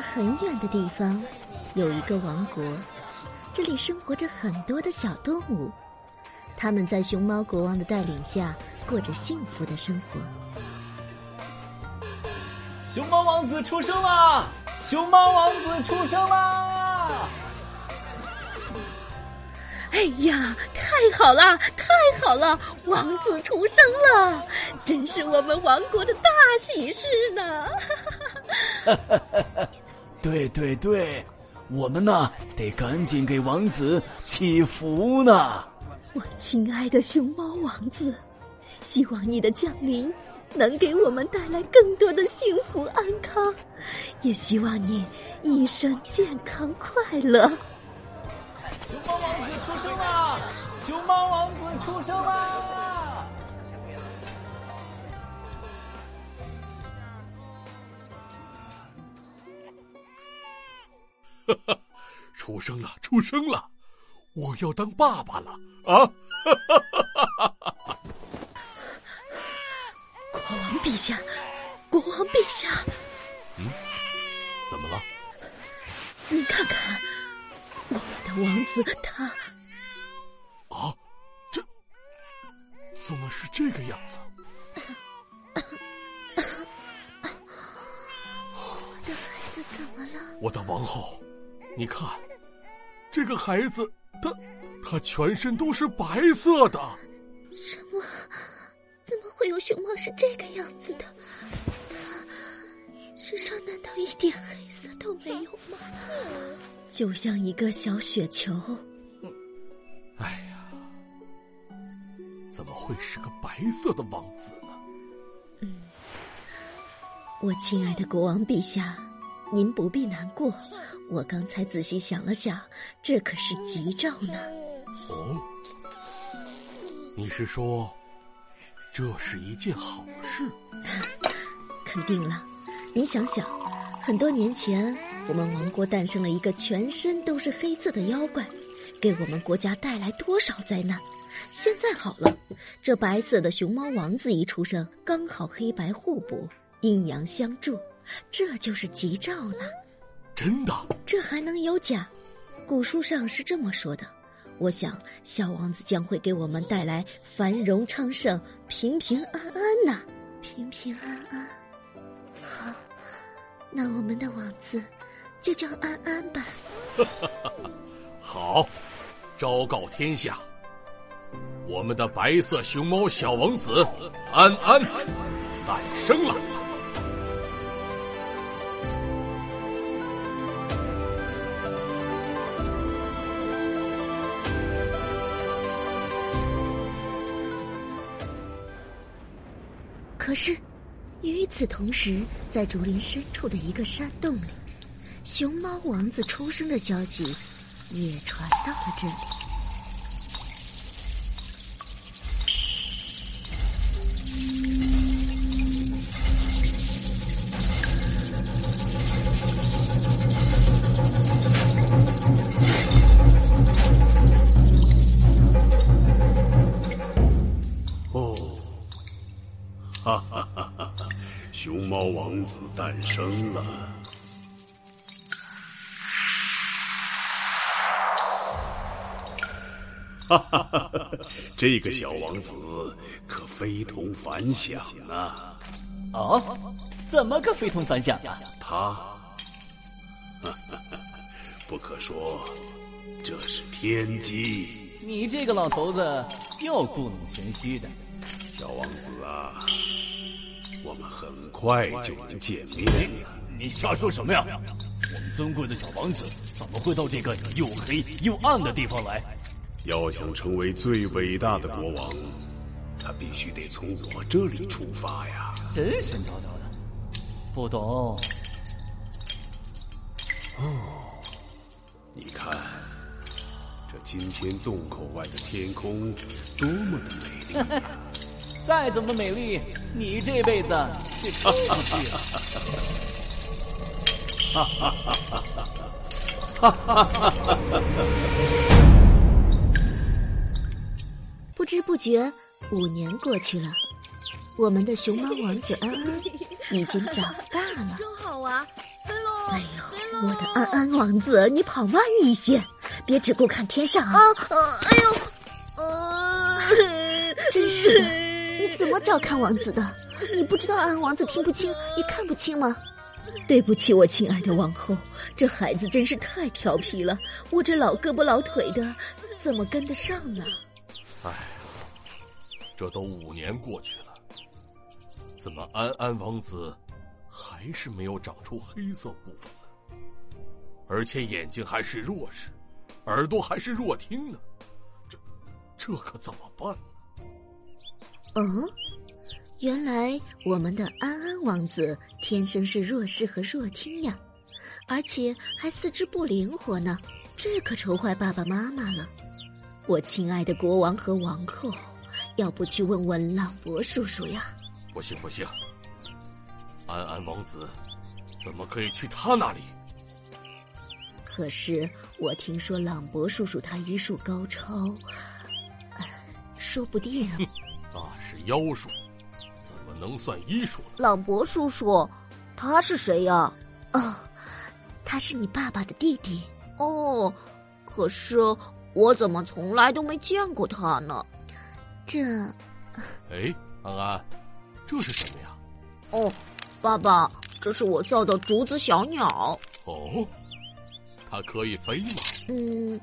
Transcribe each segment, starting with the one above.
在很远的地方，有一个王国，这里生活着很多的小动物，他们在熊猫国王的带领下过着幸福的生活。熊猫王子出生啦！熊猫王子出生啦！哎呀，太好了，太好了！王子出生了，真是我们王国的大喜事呢！哈哈哈哈哈对对对，我们呢得赶紧给王子祈福呢。我亲爱的熊猫王子，希望你的降临能给我们带来更多的幸福安康，也希望你一生健康快乐。熊猫王子出生啦！熊猫王子出生啦！出生了，出生了！我要当爸爸了啊！哈哈哈哈哈！国王陛下，国王陛下，嗯，怎么了？你看看。我们的王子他啊，这怎么是这个样子？我的孩子怎么了？我的王后，你看，这个孩子，他他全身都是白色的。什么？怎么会有熊猫是这个样子的？他身上难道一点黑色都没有吗？就像一个小雪球。哎呀，怎么会是个白色的王子呢？嗯，我亲爱的国王陛下，您不必难过。我刚才仔细想了想，这可是吉兆呢。哦，你是说这是一件好事？肯定了，您想想，很多年前。我们王国诞生了一个全身都是黑色的妖怪，给我们国家带来多少灾难！现在好了，这白色的熊猫王子一出生，刚好黑白互补，阴阳相助，这就是吉兆呢。真的？这还能有假？古书上是这么说的。我想，小王子将会给我们带来繁荣昌盛、平平安安呐！平平安安。好，那我们的王子。就叫安安吧。好，昭告天下，我们的白色熊猫小王子安安诞生了。是，与此同时，在竹林深处的一个山洞里。熊猫王子出生的消息也传到了这里。熊猫王子诞生了。哈哈哈哈这个小王子可非同凡响呢。哦，怎么个非同凡响啊？他，不可说，这是天机。你这个老头子又故弄玄虚的。小王子啊，我们很快就能见面了。你瞎说什么呀？我们尊贵的小王子怎么会到这个又黑又暗的地方来？要想成为最伟大的国王，他必须得从我这里出发呀！神神叨叨的，不懂。哦，你看，这今天洞口外的天空多么的美丽！再怎么美丽，你这辈子也出不去。哈哈哈哈哈！哈哈哈哈哈！不知不觉，五年过去了，我们的熊猫王子安安已经长大了。真好玩，飞喽！哎呦，我的安安王子，你跑慢一些，别只顾看天上啊！哎呦，呃，真是的，你怎么照看王子的？你不知道安安王子听不清也看不清吗？对不起，我亲爱的王后，这孩子真是太调皮了，我这老胳膊老腿的，怎么跟得上呢？哎，这都五年过去了，怎么安安王子还是没有长出黑色部分呢？而且眼睛还是弱视，耳朵还是弱听呢，这这可怎么办？嗯。原来我们的安安王子天生是弱视和弱听呀，而且还四肢不灵活呢，这可愁坏爸爸妈妈了。我亲爱的国王和王后，要不去问问朗博叔叔呀？不行不行，安安王子怎么可以去他那里？可是我听说朗博叔叔他医术高超，说不定 那是妖术。怎么能算医术？朗博叔叔，他是谁呀？哦，他是你爸爸的弟弟。哦，可是我怎么从来都没见过他呢？这……哎，安安，这是什么呀？哦，爸爸，这是我造的竹子小鸟。哦，它可以飞吗？嗯，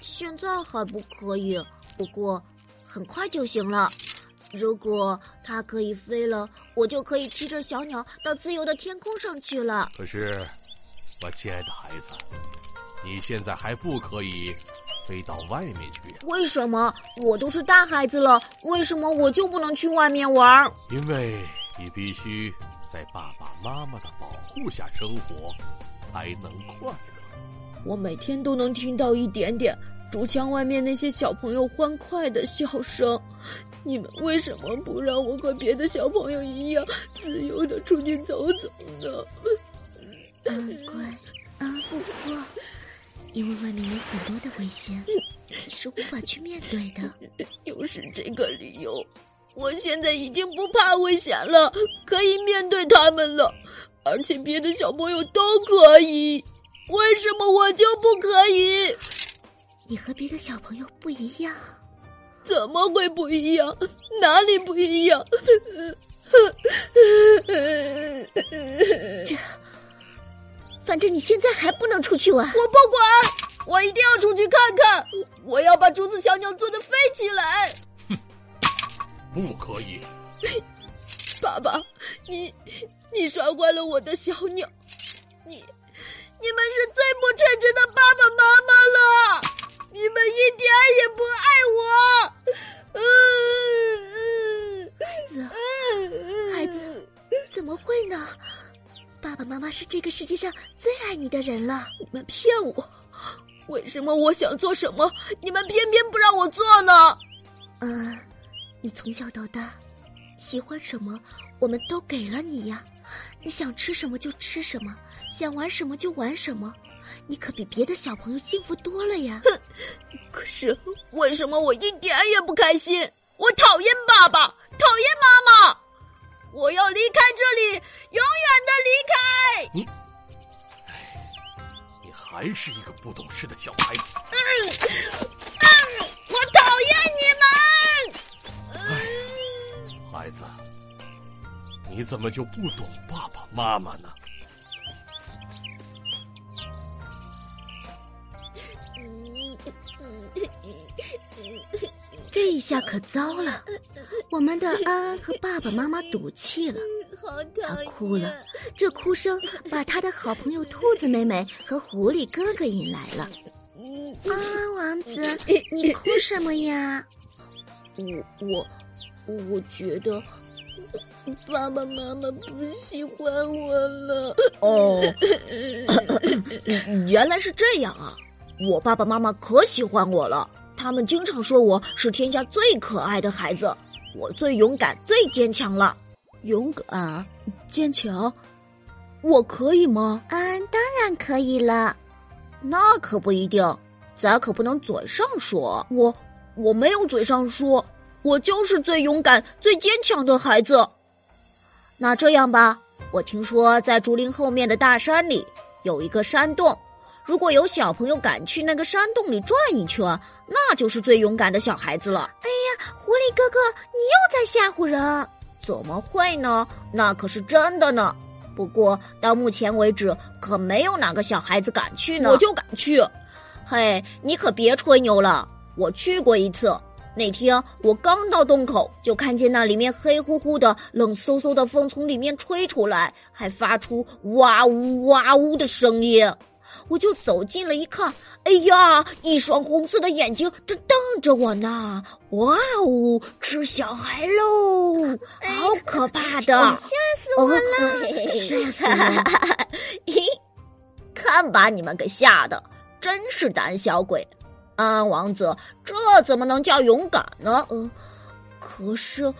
现在还不可以，不过很快就行了。如果它可以飞了，我就可以骑着小鸟到自由的天空上去了。可是，我亲爱的孩子，你现在还不可以飞到外面去呀？为什么？我都是大孩子了，为什么我就不能去外面玩？因为你必须在爸爸妈妈的保护下生活，才能快乐。我每天都能听到一点点。竹墙外面那些小朋友欢快的笑声，你们为什么不让我和别的小朋友一样自由的出去走走呢？嗯，乖，啊，不过，因为外面有很多的危险，你是无法去面对的。又是这个理由，我现在已经不怕危险了，可以面对他们了，而且别的小朋友都可以，为什么我就不可以？你和别的小朋友不一样，怎么会不一样？哪里不一样？这，反正你现在还不能出去玩。我不管，我一定要出去看看。我要把竹子小鸟做的飞起来。哼，不可以！爸爸，你你摔坏了我的小鸟，你你世界上最爱你的人了。你们骗我，为什么我想做什么，你们偏偏不让我做呢？嗯，你从小到大喜欢什么，我们都给了你呀。你想吃什么就吃什么，想玩什么就玩什么。你可比别的小朋友幸福多了呀！哼，可是为什么我一点也不开心？我讨厌爸爸，讨厌妈妈，我要离开这里，永远的离开。还是一个不懂事的小孩子。嗯嗯，我讨厌你们。哎，孩子，你怎么就不懂爸爸妈妈呢？这一下可糟了，我们的安安和爸爸妈妈赌气了，他哭了，这哭声把他的好朋友兔子妹妹和狐狸哥哥引来了。安安王子，你哭什么呀？我我我觉得爸爸妈妈不喜欢我了。哦，原来是这样啊！我爸爸妈妈可喜欢我了。他们经常说我是天下最可爱的孩子，我最勇敢、最坚强了。勇敢、坚强，我可以吗？嗯，当然可以了。那可不一定，咱可不能嘴上说。我我没有嘴上说，我就是最勇敢、最坚强的孩子。那这样吧，我听说在竹林后面的大山里有一个山洞。如果有小朋友敢去那个山洞里转一圈，那就是最勇敢的小孩子了。哎呀，狐狸哥哥，你又在吓唬人！怎么会呢？那可是真的呢。不过到目前为止，可没有哪个小孩子敢去呢。我就敢去。嘿，你可别吹牛了，我去过一次。那天我刚到洞口，就看见那里面黑乎乎的、冷飕飕的风从里面吹出来，还发出哇呜哇呜的声音。我就走近了一看，哎呀，一双红色的眼睛正瞪着我呢！哇哦，吃小孩喽，好可怕的！吓死我了！吓死我！嘿，看把你们给吓的，真是胆小鬼！安安王子，这怎么能叫勇敢呢？呃，可是，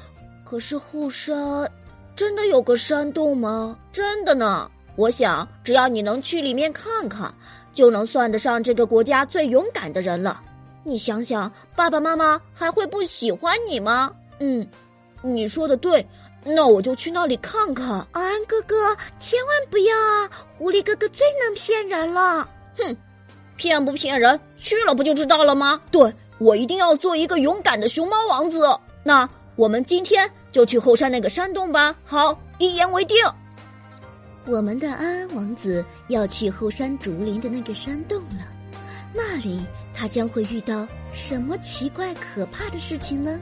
可是后山真的有个山洞吗？真的呢。我想，只要你能去里面看看，就能算得上这个国家最勇敢的人了。你想想，爸爸妈妈还会不喜欢你吗？嗯，你说的对，那我就去那里看看。安安哥哥，千万不要啊！狐狸哥哥最能骗人了。哼，骗不骗人，去了不就知道了吗？对，我一定要做一个勇敢的熊猫王子。那我们今天就去后山那个山洞吧。好，一言为定。我们的安安王子要去后山竹林的那个山洞了，那里他将会遇到什么奇怪可怕的事情呢？